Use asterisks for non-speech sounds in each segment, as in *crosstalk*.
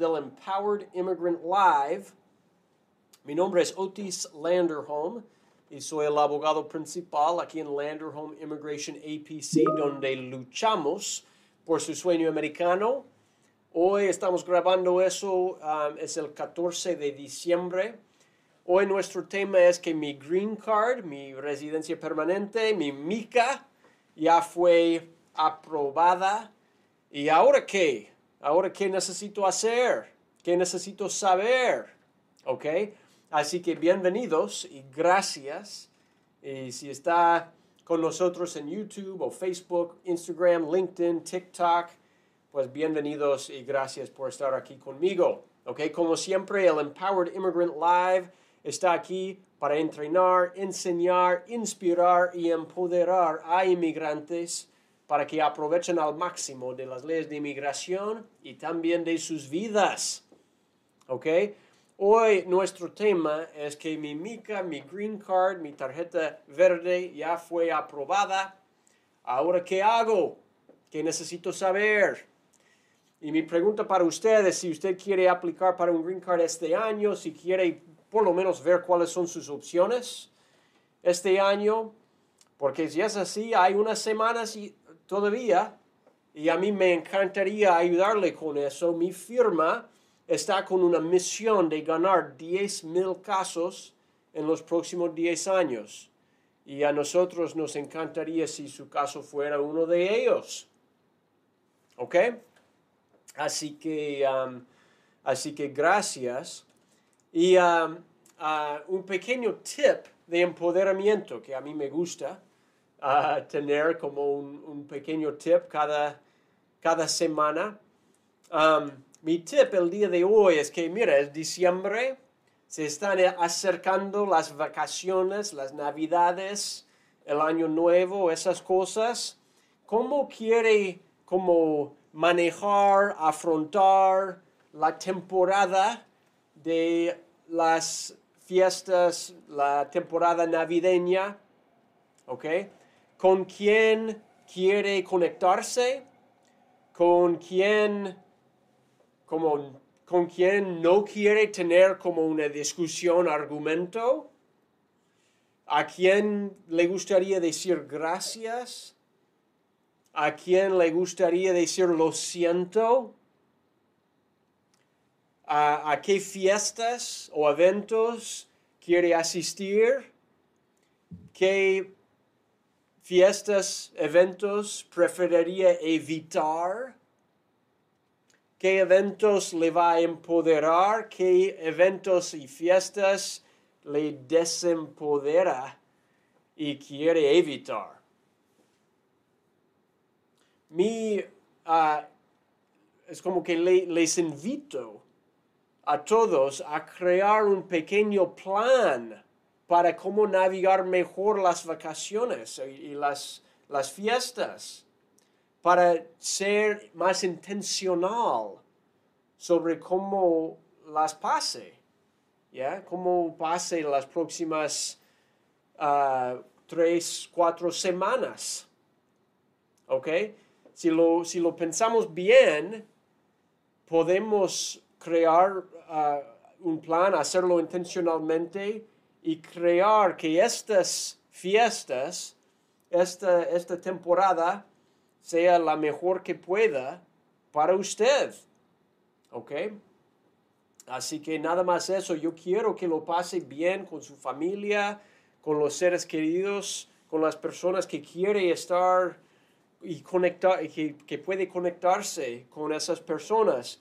del Empowered Immigrant Live. Mi nombre es Otis Landerholm y soy el abogado principal aquí en Landerholm Immigration APC, donde luchamos por su sueño americano. Hoy estamos grabando eso, um, es el 14 de diciembre. Hoy nuestro tema es que mi green card, mi residencia permanente, mi MICA, ya fue aprobada. ¿Y ahora qué? Ahora, ¿qué necesito hacer? ¿Qué necesito saber? ¿Ok? Así que bienvenidos y gracias. Y si está con nosotros en YouTube o Facebook, Instagram, LinkedIn, TikTok, pues bienvenidos y gracias por estar aquí conmigo. ¿Ok? Como siempre, el Empowered Immigrant Live está aquí para entrenar, enseñar, inspirar y empoderar a inmigrantes para que aprovechen al máximo de las leyes de inmigración y también de sus vidas. ¿Ok? Hoy nuestro tema es que mi MICA, mi green card, mi tarjeta verde ya fue aprobada. Ahora, ¿qué hago? ¿Qué necesito saber? Y mi pregunta para ustedes, si usted quiere aplicar para un green card este año, si quiere por lo menos ver cuáles son sus opciones este año, porque si es así, hay unas semanas y todavía y a mí me encantaría ayudarle con eso. Mi firma está con una misión de ganar 10 mil casos en los próximos 10 años. Y a nosotros nos encantaría si su caso fuera uno de ellos. ¿Ok? Así que, um, así que gracias. Y um, uh, un pequeño tip de empoderamiento que a mí me gusta tener como un, pequeño tip cada, cada semana. Um, mi tip el día de hoy es que, mira, es diciembre, se están acercando las vacaciones, las navidades, el año nuevo, esas cosas. ¿Cómo quiere como manejar, afrontar la temporada de las fiestas, la temporada navideña? ¿Ok? Con quién quiere conectarse, con quién, como, con quién no quiere tener como una discusión, argumento, a quién le gustaría decir gracias, a quién le gustaría decir lo siento, a, a qué fiestas o eventos quiere asistir, qué fiestas, eventos preferiría evitar? ¿Qué eventos le va a empoderar? ¿Qué eventos y fiestas le desempodera y quiere evitar? Mi, ah, es como que les invito a todos a crear un pequeño plan para cómo navegar mejor las vacaciones y, las, fiestas, para ser más intencional sobre cómo las pase, ¿ya? Cómo pase las próximas ah, tres, cuatro semanas, ¿ok? Si lo, si lo pensamos bien, podemos crear ah, un plan, hacerlo intencionalmente y crear que estas fiestas, esta, esta temporada, sea la mejor que pueda para usted. ¿Ok? Así que nada más eso, yo quiero que lo pase bien con su familia, con los seres queridos, con las personas que quiere estar y conectar, que, que puede conectarse con esas personas.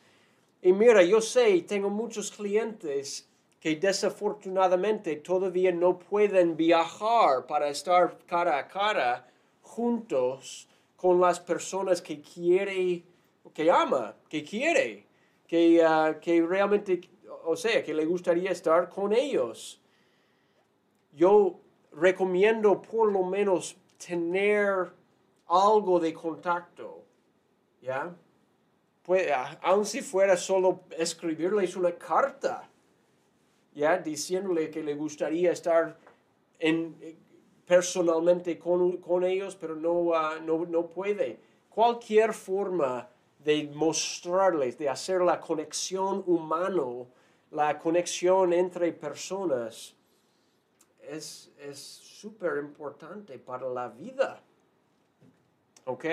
Y mira, yo sé, tengo muchos clientes que desafortunadamente todavía no pueden viajar para estar cara a cara juntos con las personas que quiere, que ama, que quiere, que, uh, que realmente, o sea, que le gustaría estar con ellos. Yo recomiendo por lo menos tener algo de contacto, ¿ya? Pues, aun si fuera solo escribirles una carta, ya diciéndole que le gustaría estar en, personalmente con, ellos, pero no, ah, no, no, puede. Cualquier forma de mostrarles, de hacer la conexión humano, la conexión entre personas, es súper importante para la vida. ¿Ok?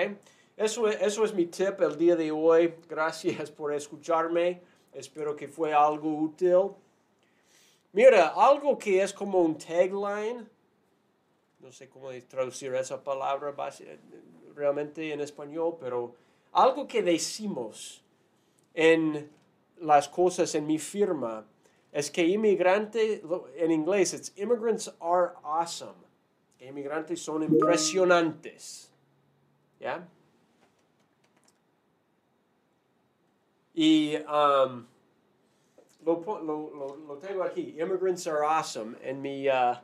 Eso, eso es mi tip el día de hoy. Gracias por escucharme. Espero que fue algo útil. Mira, algo que es como un tagline, no sé cómo traducir esa palabra realmente en español, pero algo que decimos en las cosas en mi firma es que inmigrante, en inglés, es immigrants are awesome. Que inmigrantes son impresionantes. ¿Ya? Y um, lo, tengo aquí, immigrants are awesome, en mi, uh,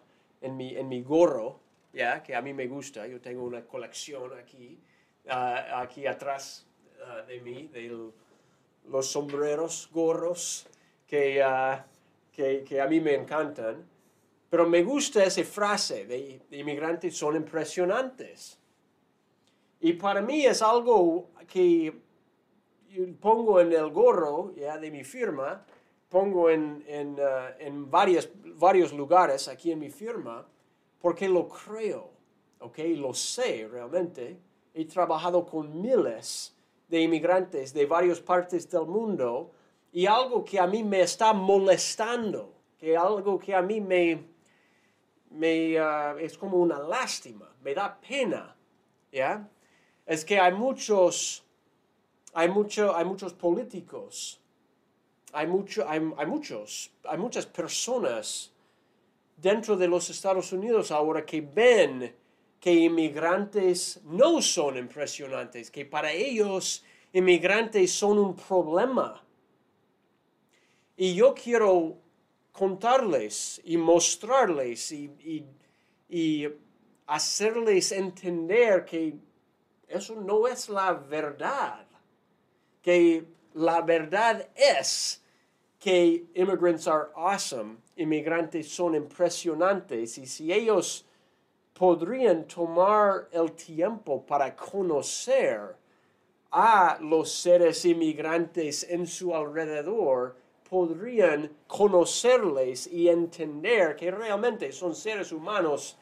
en mi, en mi gorro, ¿ya? que a mí me gusta. Yo tengo una colección aquí, uh, aquí atrás uh, de mí, de los sombreros, gorros, que, que, a mí me encantan. Pero me gusta esa frase de, de inmigrantes son impresionantes. Y para mí es algo que pongo en el gorro ya de mi firma, pongo en, en, uh, en varios, varios lugares aquí en mi firma, porque lo creo, ¿ok? Lo sé realmente. He trabajado con miles de inmigrantes de varias partes del mundo y algo que a mí me está molestando, que algo que a mí me, me uh, es como una lástima, me da pena, ¿ya? Es que hay muchos hay, mucho, hay muchos políticos, hay, mucho, hay, muchos, hay muchas personas dentro de los Estados Unidos ahora que ven que inmigrantes no son impresionantes, que para ellos inmigrantes son un problema. Y yo quiero contarles y mostrarles y, y, hacerles entender que eso no es la verdad que la verdad es que immigrants are awesome, inmigrantes son impresionantes y si ellos podrían tomar el tiempo para conocer a los seres inmigrantes en su alrededor, podrían conocerles y entender que realmente son seres humanos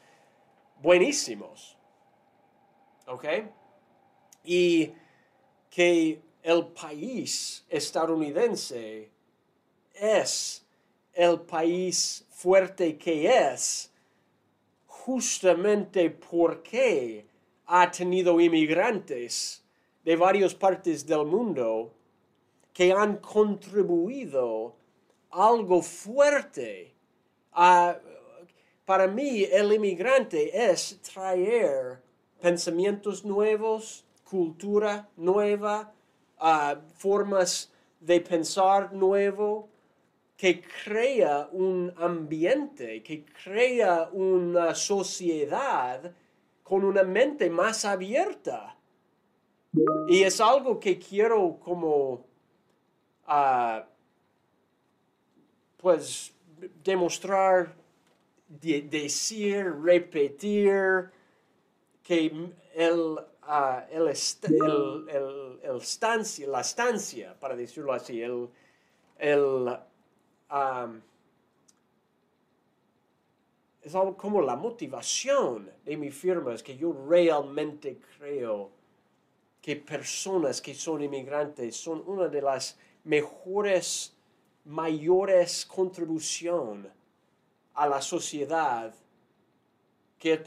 buenísimos. ¿Ok? Y que el país estadounidense es el país fuerte que es justamente porque ha tenido inmigrantes de varias partes del mundo que han contribuido algo fuerte. para mí el inmigrante es traer pensamientos nuevos, cultura nueva, formas de pensar nuevo, que crea un ambiente, que crea una sociedad con una mente más abierta. Y es algo que quiero como, uh, pues, demostrar, decir, repetir, que el el, el, el, estancia, la estancia, para decirlo así, el, el es algo como la motivación de mi firma, es que yo realmente creo que personas que son inmigrantes son una de las mejores, mayores contribuciones a la sociedad que es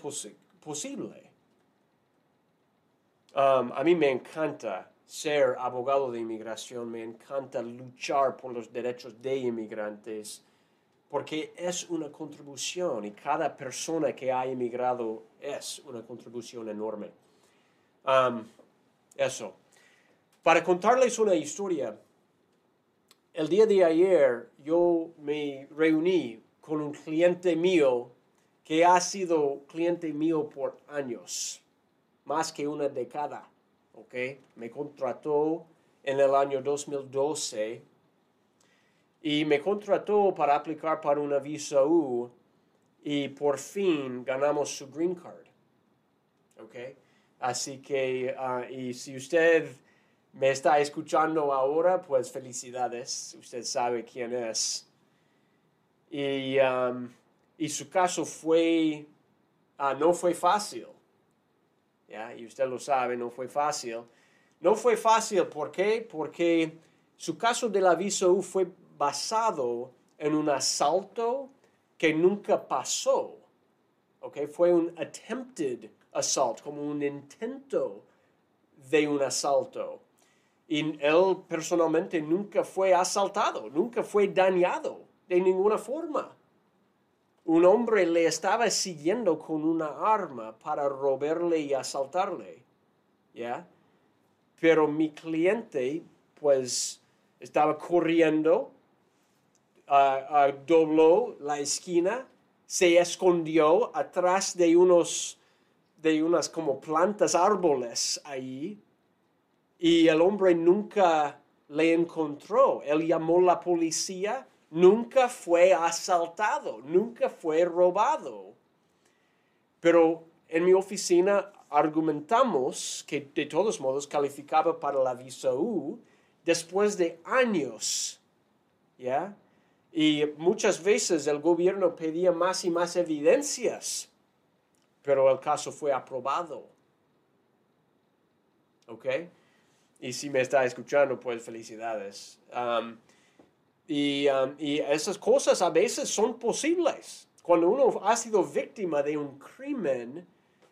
posible. Um, a mí me encanta ser abogado de inmigración, me encanta luchar por los derechos de inmigrantes, porque es una contribución y cada persona que ha emigrado es una contribución enorme. Eso. Para contarles una historia, el día de ayer yo me reuní con un cliente mío que ha sido cliente mío por años más que una década. ¿Ok? Me contrató en el año 2012 y me contrató para aplicar para una visa U y por fin ganamos su green card. ¿ok? Así que, ah, y si usted me está escuchando ahora, pues felicidades, usted sabe quién es. Y, um, y su caso fue, ah, no fue fácil. Y usted lo sabe, no fue fácil. No fue fácil, ¿por qué? Porque su caso de la visa U fue basado en un asalto que nunca pasó. ¿ok? Fue un attempted assault, como un intento de un asalto. Y él personalmente nunca fue asaltado, nunca fue dañado de ninguna forma. Un hombre le estaba siguiendo con una arma para robarle y asaltarle. ¿Ya? Pero mi cliente, pues, estaba corriendo, uh, dobló la esquina, se escondió atrás de unos, de unas como plantas, árboles ahí, y el hombre nunca le encontró. Él llamó a la policía, nunca fue asaltado, nunca fue robado. Pero en mi oficina argumentamos que de todos modos calificaba para la visa U después de años. ¿Ya? Y muchas veces el gobierno pedía más y más evidencias, pero el caso fue aprobado. ¿Ok? Y si me está escuchando, pues felicidades. Y, um, y esas cosas a veces son posibles. Cuando uno ha sido víctima de un crimen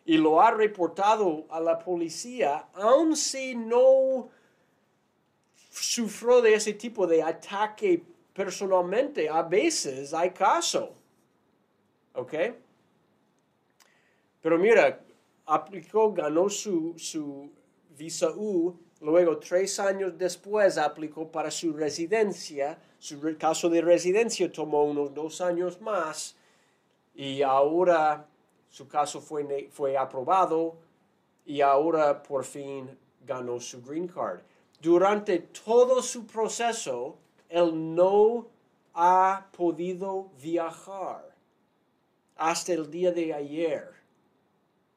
y lo ha reportado a la policía, aun si no sufrió de ese tipo de ataque personalmente, a veces hay caso. ¿Ok? Pero mira, aplicó, ganó su, su visa U Luego, tres años después, aplicó para su residencia. Su caso de residencia tomó unos dos años más y ahora su caso fue, fue aprobado y ahora por fin ganó su green card. Durante todo su proceso, él no ha podido viajar hasta el día de ayer.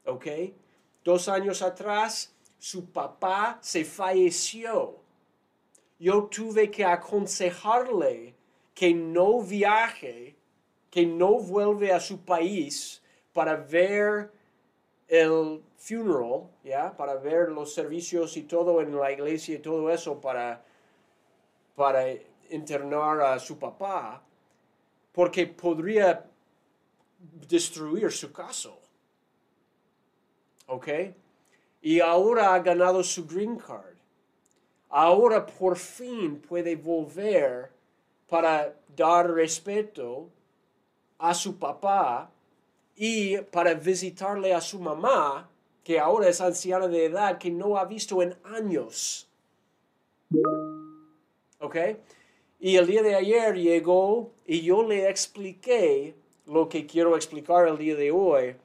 ¿Ok? Dos años atrás, su papá se falleció. Yo tuve que aconsejarle que no viaje, que no vuelve a su país para ver el funeral, ¿ya? Para ver los servicios y todo en la iglesia y todo eso para, para internar a su papá, porque podría destruir su caso. ¿Ok? y ahora ha ganado su green card. Ahora por fin puede volver para dar respeto a su papá y para visitarle a su mamá, que ahora es anciana de edad, que no ha visto en años. ¿Ok? Y el día de ayer llegó y yo le expliqué lo que quiero explicar el día de hoy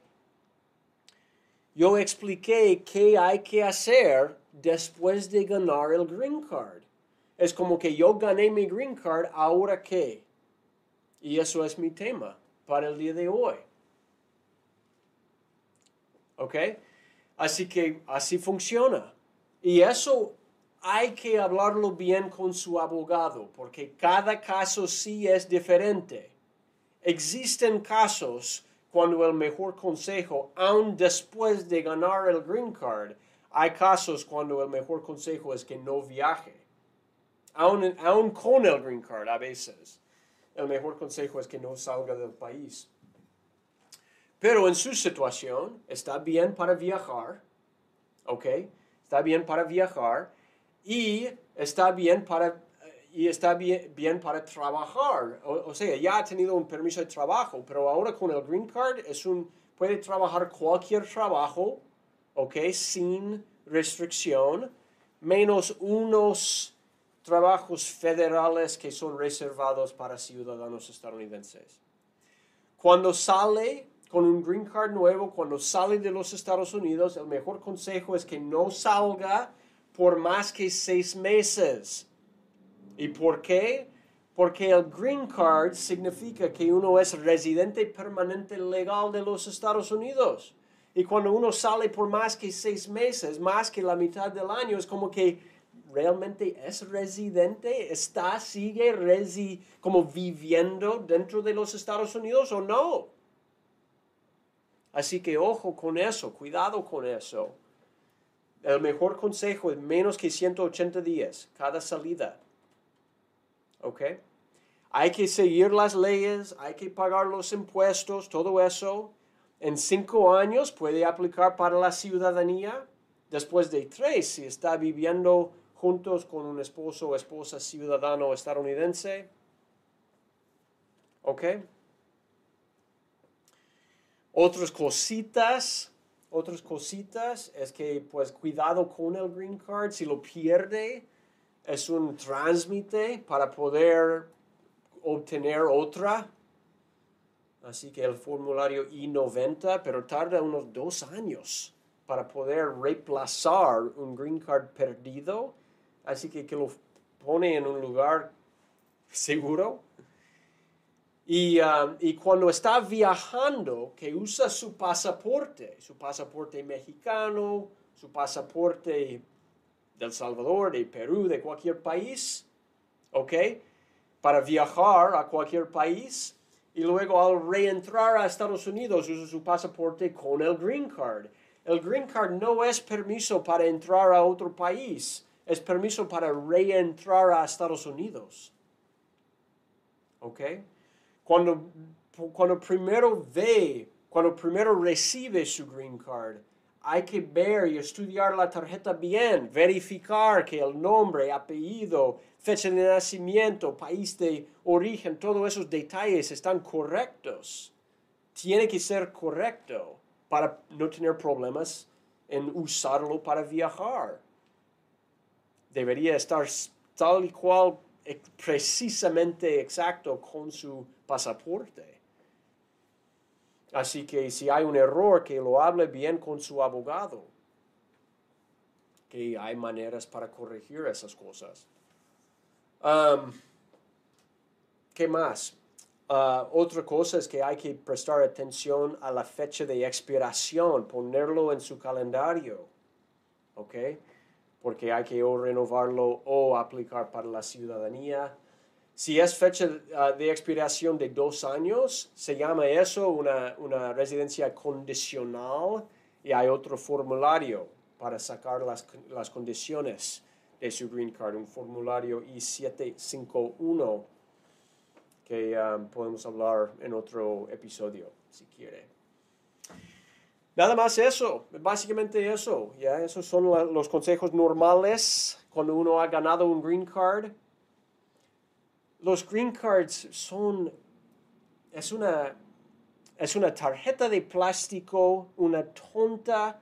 yo expliqué qué hay que hacer después de ganar el green card. Es como que yo gané mi green card, ahora qué. Y eso es mi tema para el día de hoy. ¿Ok? Así que así funciona. Y eso hay que hablarlo bien con su abogado, porque cada caso sí es diferente. Existen casos cuando el mejor consejo, aun después de ganar el green card, hay casos cuando el mejor consejo es que no viaje. Aun con el green card a veces, el mejor consejo es que no salga del país. Pero en su situación está bien para viajar, ¿ok? Está bien para viajar y está bien para y está bien para trabajar. O, sea, ya ha tenido un permiso de trabajo, pero ahora con el green card es un, puede trabajar cualquier trabajo, ¿ok? Sin restricción, menos unos trabajos federales que son reservados para ciudadanos estadounidenses. Cuando sale con un green card nuevo, cuando sale de los Estados Unidos, el mejor consejo es que no salga por más que seis meses ¿Y por qué? Porque el green card significa que uno es residente permanente legal de los Estados Unidos. Y cuando uno sale por más que seis meses, más que la mitad del año, es como que realmente es residente? ¿Está, sigue resi como viviendo dentro de los Estados Unidos o no? Así que ojo con eso, cuidado con eso. El mejor consejo es menos que 180 días cada salida. ¿Ok? Hay que seguir las leyes, hay que pagar los impuestos, todo eso. En cinco años puede aplicar para la ciudadanía. Después de tres, si está viviendo juntos con un esposo o esposa ciudadano estadounidense. ¿Ok? Otras cositas, otras cositas es que pues cuidado con el green card, si lo pierde es un trámite para poder obtener otra. Así que el formulario I-90, pero tarda unos dos años para poder reemplazar un green card perdido. Así que que lo pone en un lugar seguro. Y, um, y, cuando está viajando, que usa su pasaporte, su pasaporte mexicano, su pasaporte del Salvador, de Perú, de cualquier país, ¿ok? Para viajar a cualquier país y luego al reentrar a Estados Unidos usa su pasaporte con el green card. El green card no es permiso para entrar a otro país, es permiso para reentrar a Estados Unidos. ¿Ok? Cuando, cuando primero ve, cuando primero recibe su green card, hay que ver y estudiar la tarjeta bien, verificar que el nombre, apellido, fecha de nacimiento, país de origen, todos esos detalles están correctos. Tiene que ser correcto para no tener problemas en usarlo para viajar. Debería estar tal y cual precisamente exacto con su pasaporte. Así que si hay un error, que lo hable bien con su abogado. Que hay maneras para corregir esas cosas. Um, ¿Qué más? Uh, otra cosa es que hay que prestar atención a la fecha de expiración, ponerlo en su calendario. ¿Ok? Porque hay que o renovarlo o aplicar para la ciudadanía si es fecha ah, de expiración de dos años, se llama eso una, una, residencia condicional y hay otro formulario para sacar las, las condiciones de su green card, un formulario I-751 que ah, podemos hablar en otro episodio si quiere. Nada más eso, básicamente eso, ya esos son los consejos normales cuando uno ha ganado un green card los green cards son, es una, es una tarjeta de plástico, una tonta,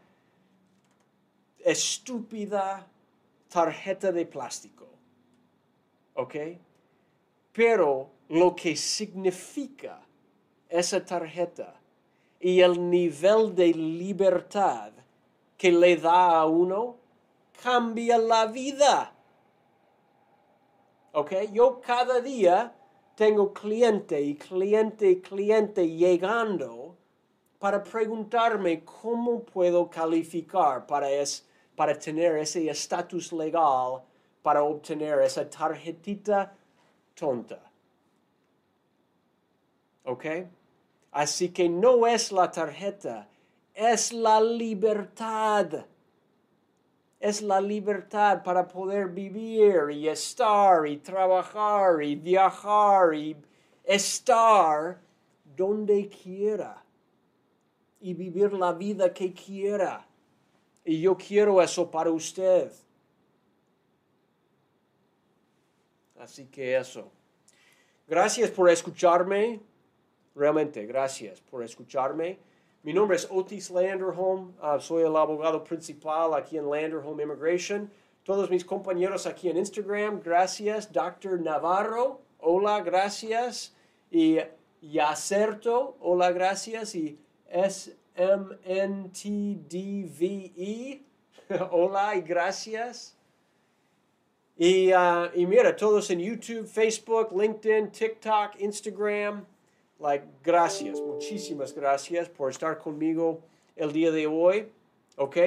estúpida tarjeta de plástico. ¿Ok? Pero lo que significa esa tarjeta y el nivel de libertad que le da a uno cambia la vida. ¿Ok? Yo cada día tengo cliente y cliente y cliente llegando para preguntarme cómo puedo calificar para, es, para tener ese estatus legal, para obtener esa tarjetita tonta. ¿Ok? Así que no es la tarjeta, es la libertad es la libertad para poder vivir y estar y trabajar y viajar y estar donde quiera y vivir la vida que quiera. Y yo quiero eso para usted. Así que eso. Gracias por escucharme. Realmente, gracias por escucharme. Mi nombre es Otis Landerholm, uh, soy el abogado principal aquí en Landerholm Immigration. Todos mis compañeros aquí en Instagram, gracias. Dr. Navarro, hola, gracias. Y Yacerto, hola, gracias. Y SMNTDVE, *laughs* hola y gracias. Y, uh, y mira, todos en YouTube, Facebook, LinkedIn, TikTok, Instagram. Like, gracias, muchísimas gracias por estar conmigo el día de hoy. ¿Ok?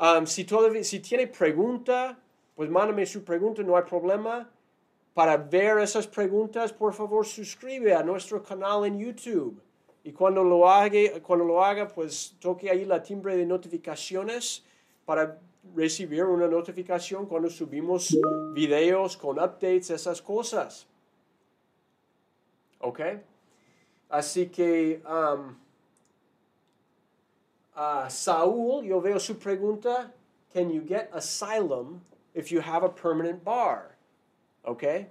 Um, si, todavía, si tiene pregunta, pues mándame su pregunta, no hay problema. Para ver esas preguntas, por favor, suscribe a nuestro canal en YouTube. Y cuando lo haga, cuando lo haga pues toque ahí la timbre de notificaciones para recibir una notificación cuando subimos videos con updates, esas cosas. ¿Ok? Así que um, Saúl, yo veo su pregunta, can you get asylum if you have a permanent bar? ¿Ok?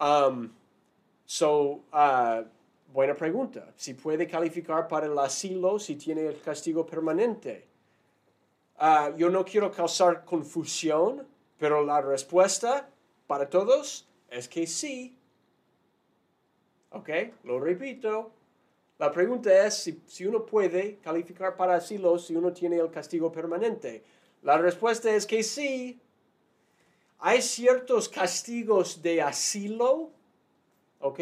Um, so, uh, buena pregunta. Si puede calificar para el asilo si tiene el castigo permanente. Uh, yo no quiero causar confusión, pero la respuesta para todos es que sí. ¿Ok? Lo repito. La pregunta es si, si, uno puede calificar para asilo si uno tiene el castigo permanente. La respuesta es que sí. Hay ciertos castigos de asilo, ¿ok?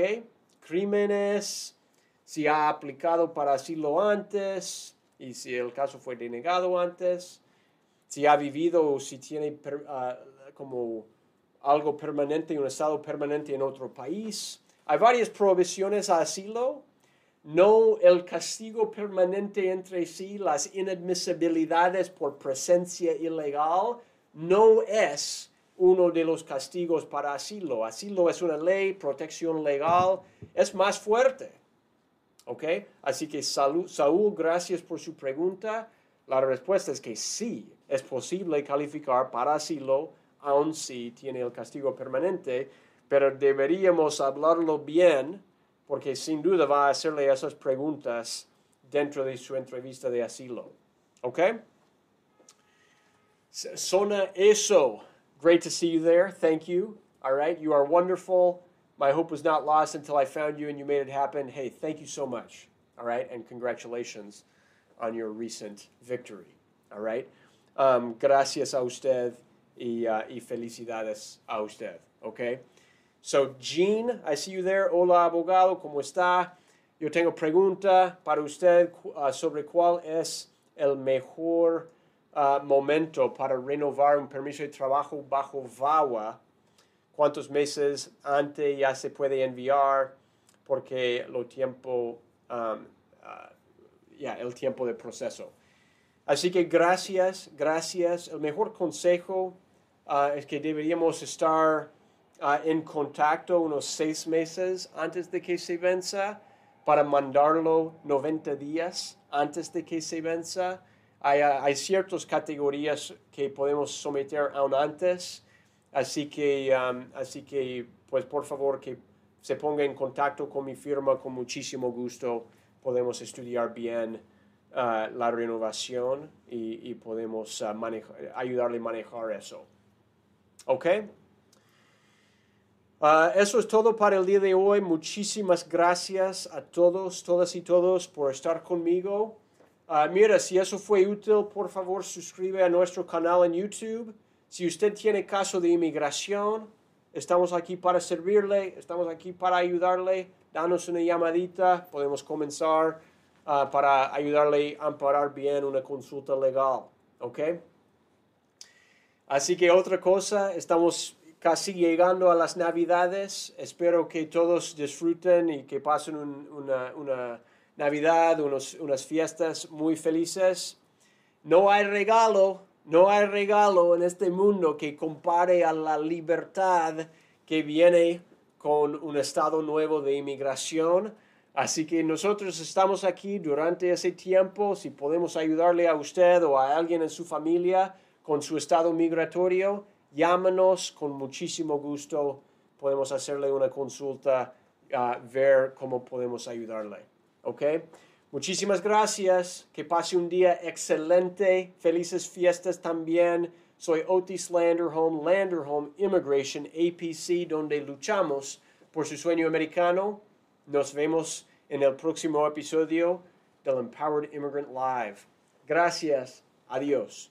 Crímenes, si ha aplicado para asilo antes y si el caso fue denegado antes, si ha vivido o si tiene uh, como algo permanente, un estado permanente en otro país. Hay varias prohibiciones a asilo no el castigo permanente entre sí, las inadmisibilidades por presencia ilegal, no es uno de los castigos para asilo. Asilo es una ley, protección legal, es más fuerte. ¿Ok? Así que Saúl, gracias por su pregunta. La respuesta es que sí, es posible calificar para asilo, aun si tiene el castigo permanente, pero deberíamos hablarlo bien porque sin duda va a hacerle esas preguntas dentro de su entrevista de asilo. ¿Ok? Sona eso. Great to see you there. Thank you. All right. You are wonderful. My hope was not lost until I found you and you made it happen. Hey, thank you so much. All right. And congratulations on your recent victory. All right. Um, gracias a usted y, uh, y felicidades a usted. Okay. So, Jean, I see you there. Hola, abogado, ¿cómo está? Yo tengo pregunta para usted uh, sobre cuál es el mejor uh, momento para renovar un permiso de trabajo bajo VAWA. ¿Cuántos meses antes ya se puede enviar? Porque lo tiempo, um, uh, ya, el tiempo de proceso. Así que gracias, gracias. El mejor consejo es que deberíamos estar uh, en contacto unos seis meses antes de que se venza para mandarlo 90 días antes de que se venza. Hay, uh, hay ciertas categorías que podemos someter aún antes, así que, um, así que, pues por favor que se ponga en contacto con mi firma con muchísimo gusto. Podemos estudiar bien uh, la renovación y, y podemos uh, ayudarle a manejar eso. ¿Ok? Ah, eso es todo para el día de hoy. Muchísimas gracias a todos, todas y todos por estar conmigo. Uh, mira, si eso fue útil, por favor suscribe a nuestro canal en YouTube. Si usted tiene caso de inmigración, estamos aquí para servirle, estamos aquí para ayudarle. Danos una llamadita, podemos comenzar uh, para ayudarle a amparar bien una consulta legal. ¿Ok? Así que otra cosa, estamos casi llegando a las Navidades. Espero que todos disfruten y que pasen una, una, Navidad, unos, unas fiestas muy felices. No hay regalo, no hay regalo en este mundo que compare a la libertad que viene con un estado nuevo de inmigración. Así que nosotros estamos aquí durante ese tiempo. Si podemos ayudarle a usted o a alguien en su familia con su estado migratorio, llámanos con muchísimo gusto. Podemos hacerle una consulta, a ver cómo podemos ayudarle. ¿Ok? Muchísimas gracias. Que pase un día excelente. Felices fiestas también. Soy Otis Landerholm, Landerholm Immigration APC, donde luchamos por su sueño americano. Nos vemos en el próximo episodio del Empowered Immigrant Live. Gracias. Adiós.